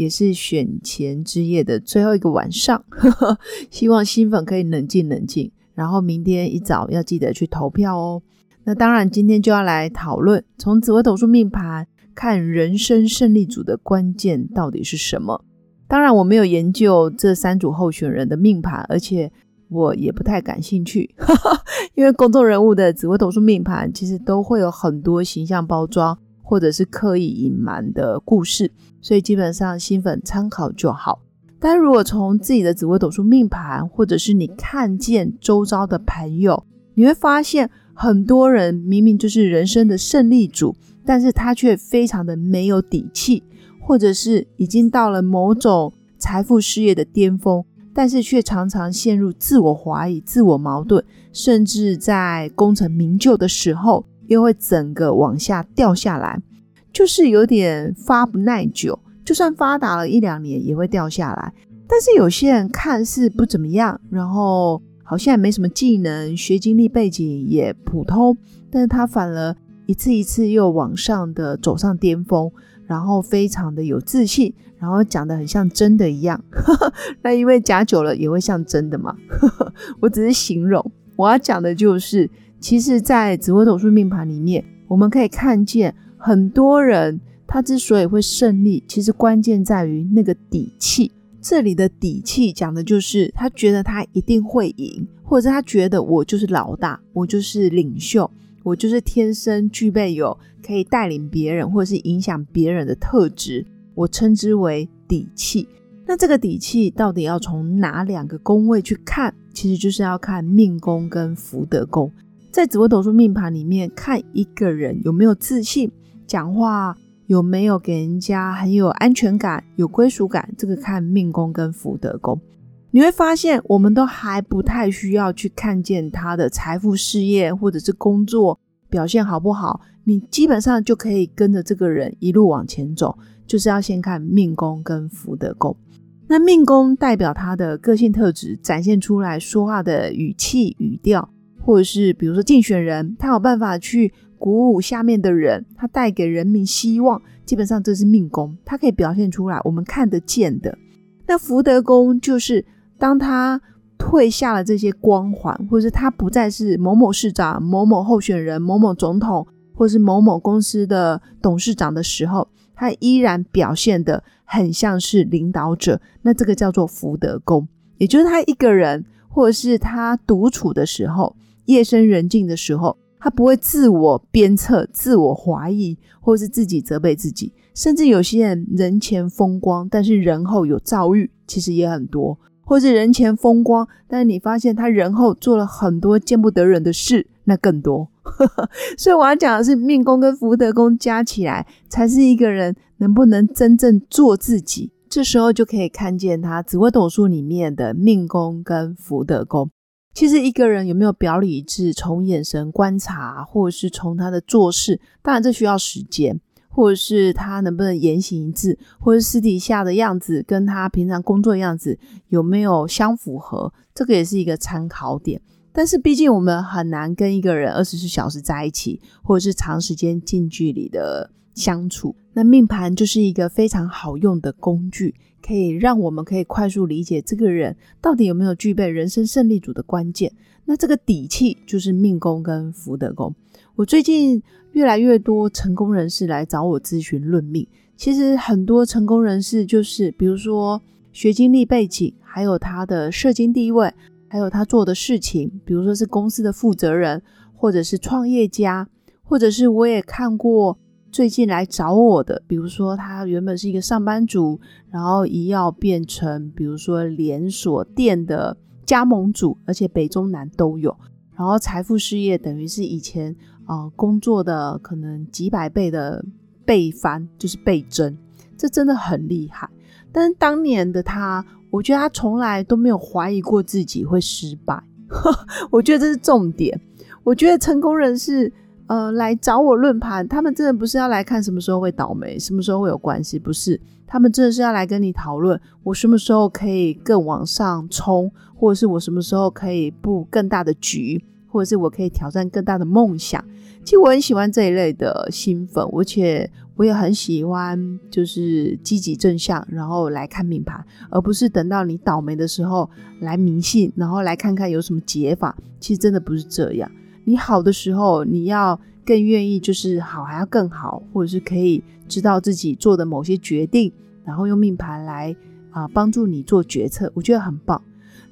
也是选前之夜的最后一个晚上，希望新粉可以冷静冷静，然后明天一早要记得去投票哦。那当然，今天就要来讨论从紫微斗数命盘看人生胜利组的关键到底是什么。当然，我没有研究这三组候选人的命盘，而且我也不太感兴趣，因为公众人物的紫微斗数命盘其实都会有很多形象包装。或者是刻意隐瞒的故事，所以基本上新粉参考就好。但如果从自己的紫微斗数命盘，或者是你看见周遭的朋友，你会发现很多人明明就是人生的胜利组，但是他却非常的没有底气，或者是已经到了某种财富事业的巅峰，但是却常常陷入自我怀疑、自我矛盾，甚至在功成名就的时候。又会整个往下掉下来，就是有点发不耐久。就算发达了一两年，也会掉下来。但是有些人看似不怎么样，然后好像也没什么技能，学经历背景也普通，但是他反而一次一次又往上的走上巅峰，然后非常的有自信，然后讲的很像真的一样。那因为假久了也会像真的嘛？我只是形容，我要讲的就是。其实，在紫微斗数命盘里面，我们可以看见很多人，他之所以会胜利，其实关键在于那个底气。这里的底气讲的就是他觉得他一定会赢，或者他觉得我就是老大，我就是领袖，我就是天生具备有可以带领别人或者是影响别人的特质，我称之为底气。那这个底气到底要从哪两个宫位去看？其实就是要看命宫跟福德宫。在紫微斗数命盘里面看一个人有没有自信，讲话有没有给人家很有安全感、有归属感，这个看命宫跟福德宫。你会发现，我们都还不太需要去看见他的财富、事业或者是工作表现好不好，你基本上就可以跟着这个人一路往前走。就是要先看命宫跟福德宫。那命宫代表他的个性特质，展现出来说话的语气、语调。或者是比如说竞选人，他有办法去鼓舞下面的人，他带给人民希望，基本上这是命宫，他可以表现出来，我们看得见的。那福德宫就是当他退下了这些光环，或者是他不再是某某市长、某某候选人、某某总统，或是某某公司的董事长的时候，他依然表现的很像是领导者，那这个叫做福德宫，也就是他一个人，或者是他独处的时候。夜深人静的时候，他不会自我鞭策、自我怀疑，或是自己责备自己。甚至有些人人前风光，但是人后有躁郁，其实也很多。或是人前风光，但是你发现他人后做了很多见不得人的事，那更多。所以我要讲的是，命宫跟福德宫加起来，才是一个人能不能真正做自己。这时候就可以看见他紫微斗数里面的命宫跟福德宫。其实一个人有没有表里一致，从眼神观察，或者是从他的做事，当然这需要时间，或者是他能不能言行一致，或者私底下的样子跟他平常工作的样子有没有相符合，这个也是一个参考点。但是毕竟我们很难跟一个人二十四小时在一起，或者是长时间近距离的相处，那命盘就是一个非常好用的工具。可以让我们可以快速理解这个人到底有没有具备人生胜利组的关键。那这个底气就是命宫跟福德宫。我最近越来越多成功人士来找我咨询论命。其实很多成功人士就是，比如说学经历背景，还有他的社经地位，还有他做的事情，比如说是公司的负责人，或者是创业家，或者是我也看过。最近来找我的，比如说他原本是一个上班族，然后一要变成比如说连锁店的加盟主，而且北中南都有，然后财富事业等于是以前啊工作的可能几百倍的倍翻，就是倍增，这真的很厉害。但是当年的他我觉得他从来都没有怀疑过自己会失败。我觉得这是重点。我觉得成功人士，呃，来找我论盘，他们真的不是要来看什么时候会倒霉，什么时候会有关系，不是。他们真的是要来跟你讨论，我什么时候可以更往上冲，或者是我什么时候可以布更大的局，或者是我可以挑战更大的梦想。其实我很喜欢这一类的新粉，而且我也很喜欢就是积极正向，然后来看命盘，而不是等到你倒霉的时候来迷信，然后来看看有什么解法。其实真的不是这样。你好的时候，你要更愿意，就是好还要更好，或者是可以知道自己做的某些决定，然后用命盘来啊帮助你做决策，我觉得很棒。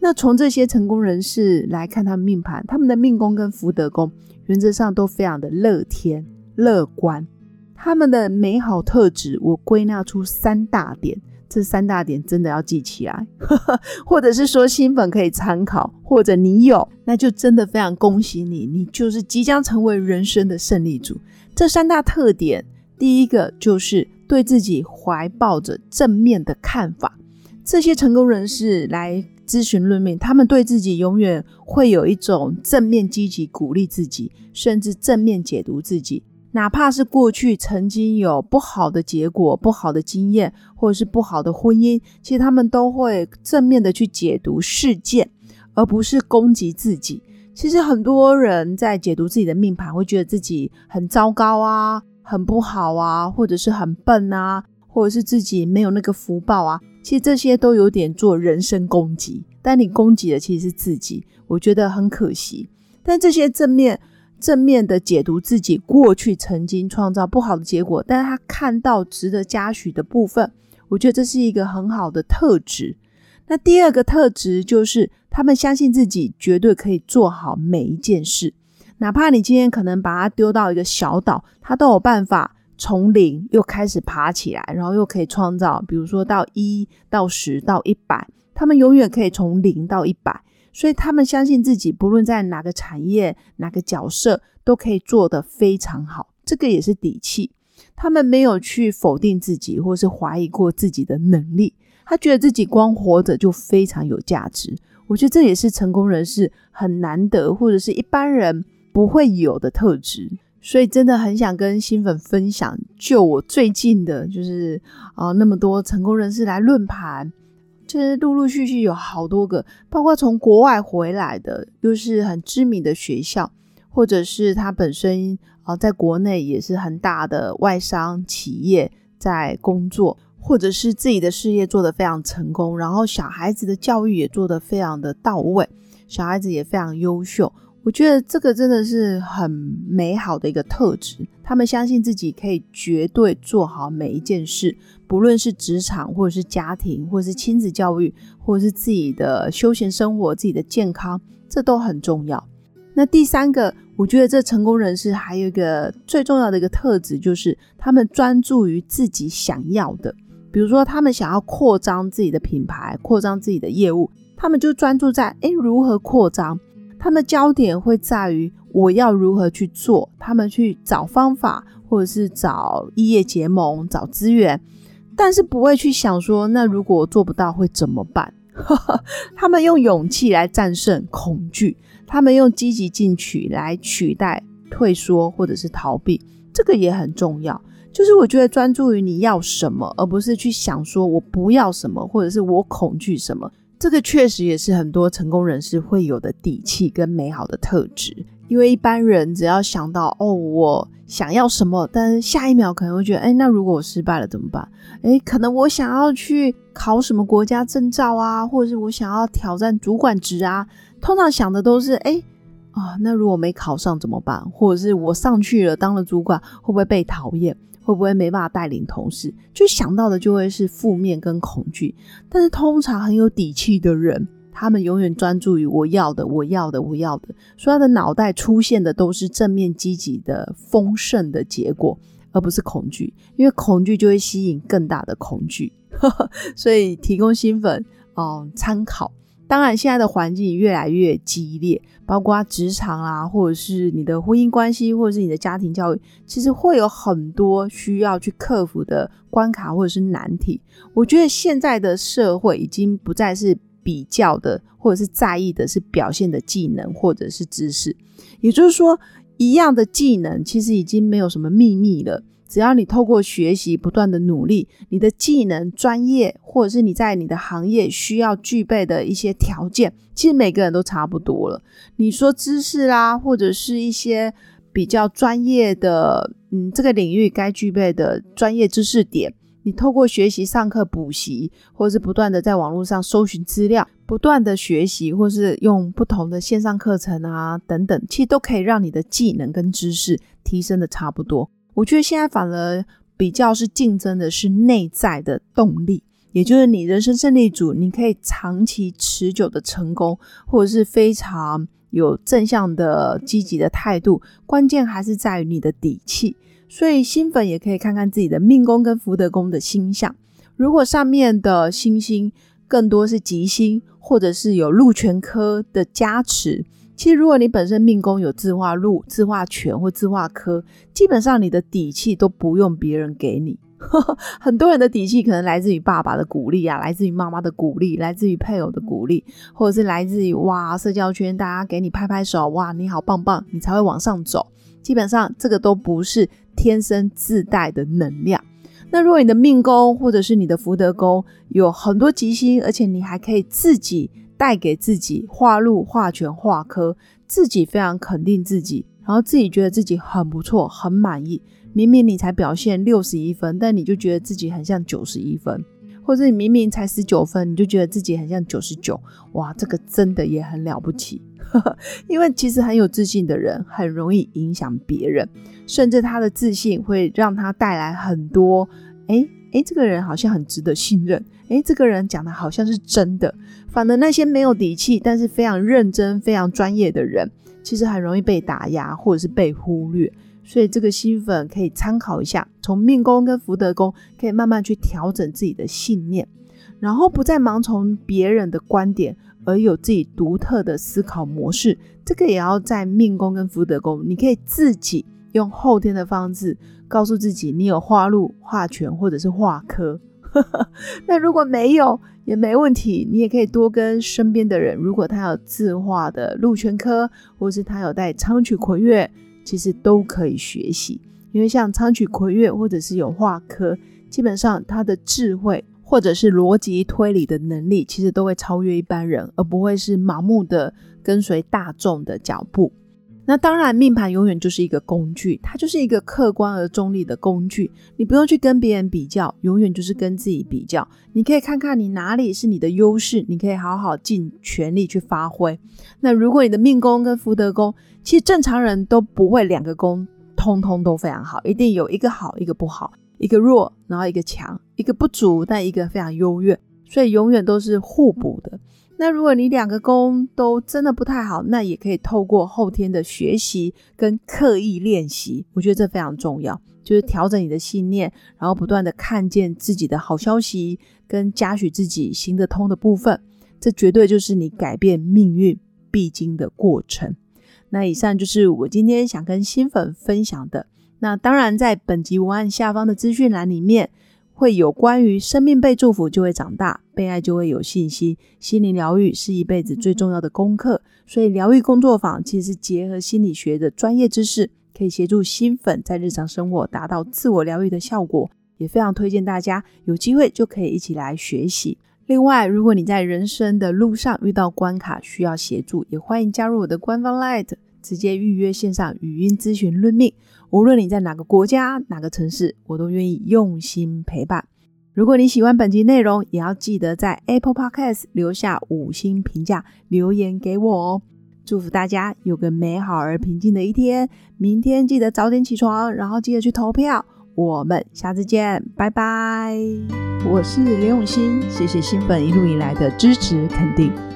那从这些成功人士来看，他们命盘，他们的命宫跟福德宫原则上都非常的乐天乐观，他们的美好特质，我归纳出三大点。这三大点真的要记起来，或者是说新粉可以参考，或者你有，那就真的非常恭喜你，你就是即将成为人生的胜利组。这三大特点，第一个就是对自己怀抱着正面的看法。这些成功人士来咨询论命，他们对自己永远会有一种正面积极鼓励自己，甚至正面解读自己。哪怕是过去曾经有不好的结果、不好的经验，或者是不好的婚姻，其实他们都会正面的去解读事件，而不是攻击自己。其实很多人在解读自己的命盘，会觉得自己很糟糕啊，很不好啊，或者是很笨啊，或者是自己没有那个福报啊。其实这些都有点做人身攻击，但你攻击的其实是自己，我觉得很可惜。但这些正面。正面的解读自己过去曾经创造不好的结果，但是他看到值得嘉许的部分，我觉得这是一个很好的特质。那第二个特质就是他们相信自己绝对可以做好每一件事，哪怕你今天可能把它丢到一个小岛，他都有办法从零又开始爬起来，然后又可以创造，比如说到一到十到一百，他们永远可以从零到一百。所以他们相信自己，不论在哪个产业、哪个角色，都可以做得非常好。这个也是底气。他们没有去否定自己，或是怀疑过自己的能力。他觉得自己光活着就非常有价值。我觉得这也是成功人士很难得，或者是一般人不会有的特质。所以真的很想跟新粉分享，就我最近的，就是啊，那么多成功人士来论盘。这是陆陆续续有好多个，包括从国外回来的，又是很知名的学校，或者是他本身啊，在国内也是很大的外商企业在工作，或者是自己的事业做得非常成功，然后小孩子的教育也做得非常的到位，小孩子也非常优秀。我觉得这个真的是很美好的一个特质。他们相信自己可以绝对做好每一件事，不论是职场，或者是家庭，或者是亲子教育，或者是自己的休闲生活、自己的健康，这都很重要。那第三个，我觉得这成功人士还有一个最重要的一个特质，就是他们专注于自己想要的。比如说，他们想要扩张自己的品牌，扩张自己的业务，他们就专注在诶如何扩张。他们的焦点会在于我要如何去做，他们去找方法，或者是找异业结盟、找资源，但是不会去想说，那如果我做不到会怎么办？他们用勇气来战胜恐惧，他们用积极进取来取代退缩或者是逃避，这个也很重要。就是我觉得专注于你要什么，而不是去想说我不要什么，或者是我恐惧什么。这个确实也是很多成功人士会有的底气跟美好的特质，因为一般人只要想到哦，我想要什么，但是下一秒可能会觉得，哎，那如果我失败了怎么办？哎，可能我想要去考什么国家证照啊，或者是我想要挑战主管职啊，通常想的都是，哎，啊，那如果没考上怎么办？或者是我上去了当了主管，会不会被讨厌？会不会没办法带领同事？就想到的就会是负面跟恐惧。但是通常很有底气的人，他们永远专注于我要的，我要的，我要的。所以他的脑袋出现的都是正面积极的丰盛的结果，而不是恐惧。因为恐惧就会吸引更大的恐惧。所以提供新粉哦参考。当然，现在的环境越来越激烈，包括职场啊，或者是你的婚姻关系，或者是你的家庭教育，其实会有很多需要去克服的关卡或者是难题。我觉得现在的社会已经不再是比较的，或者是在意的是表现的技能或者是知识，也就是说，一样的技能其实已经没有什么秘密了。只要你透过学习不断的努力，你的技能、专业，或者是你在你的行业需要具备的一些条件，其实每个人都差不多了。你说知识啦，或者是一些比较专业的，嗯，这个领域该具备的专业知识点，你透过学习、上课、补习，或者是不断的在网络上搜寻资料，不断的学习，或是用不同的线上课程啊等等，其实都可以让你的技能跟知识提升的差不多。我觉得现在反而比较是竞争的是内在的动力，也就是你人生胜利组，你可以长期持久的成功，或者是非常有正向的积极的态度，关键还是在于你的底气。所以新粉也可以看看自己的命宫跟福德宫的星象，如果上面的星星更多是吉星，或者是有禄全科的加持。其实，如果你本身命宫有自化禄、自化权或自化科，基本上你的底气都不用别人给你。很多人的底气可能来自于爸爸的鼓励啊，来自于妈妈的鼓励，来自于配偶的鼓励，或者是来自于哇社交圈大家给你拍拍手，哇你好棒棒，你才会往上走。基本上这个都不是天生自带的能量。那如果你的命宫或者是你的福德宫有很多吉星，而且你还可以自己。带给自己画路、画权、画科，自己非常肯定自己，然后自己觉得自己很不错、很满意。明明你才表现六十一分，但你就觉得自己很像九十一分，或者你明明才十九分，你就觉得自己很像九十九。哇，这个真的也很了不起。因为其实很有自信的人，很容易影响别人，甚至他的自信会让他带来很多。哎哎，这个人好像很值得信任。诶，这个人讲的好像是真的。反而那些没有底气，但是非常认真、非常专业的人，其实很容易被打压或者是被忽略。所以这个新粉可以参考一下，从命宫跟福德宫可以慢慢去调整自己的信念，然后不再盲从别人的观点，而有自己独特的思考模式。这个也要在命宫跟福德宫，你可以自己用后天的方式告诉自己，你有化禄、化权或者是化科。那如果没有也没问题，你也可以多跟身边的人，如果他有自化的禄全科，或是他有带昌曲魁月，其实都可以学习。因为像昌曲魁月或者是有化科，基本上他的智慧或者是逻辑推理的能力，其实都会超越一般人，而不会是盲目的跟随大众的脚步。那当然，命盘永远就是一个工具，它就是一个客观而中立的工具。你不用去跟别人比较，永远就是跟自己比较。你可以看看你哪里是你的优势，你可以好好尽全力去发挥。那如果你的命宫跟福德宫，其实正常人都不会两个宫通通都非常好，一定有一个好，一个不好，一个弱，然后一个强，一个不足，但一个非常优越，所以永远都是互补的。那如果你两个宫都真的不太好，那也可以透过后天的学习跟刻意练习，我觉得这非常重要，就是调整你的信念，然后不断的看见自己的好消息，跟嘉许自己行得通的部分，这绝对就是你改变命运必经的过程。那以上就是我今天想跟新粉分享的。那当然，在本集文案下方的资讯栏里面。会有关于生命被祝福就会长大，被爱就会有信心。心灵疗愈是一辈子最重要的功课，所以疗愈工作坊其实结合心理学的专业知识，可以协助新粉在日常生活达到自我疗愈的效果，也非常推荐大家有机会就可以一起来学习。另外，如果你在人生的路上遇到关卡需要协助，也欢迎加入我的官方 Light，直接预约线上语音咨询论命。无论你在哪个国家、哪个城市，我都愿意用心陪伴。如果你喜欢本集内容，也要记得在 Apple Podcast 留下五星评价，留言给我哦。祝福大家有个美好而平静的一天。明天记得早点起床，然后记得去投票。我们下次见，拜拜。我是刘永新，谢谢新粉一路以来的支持肯定。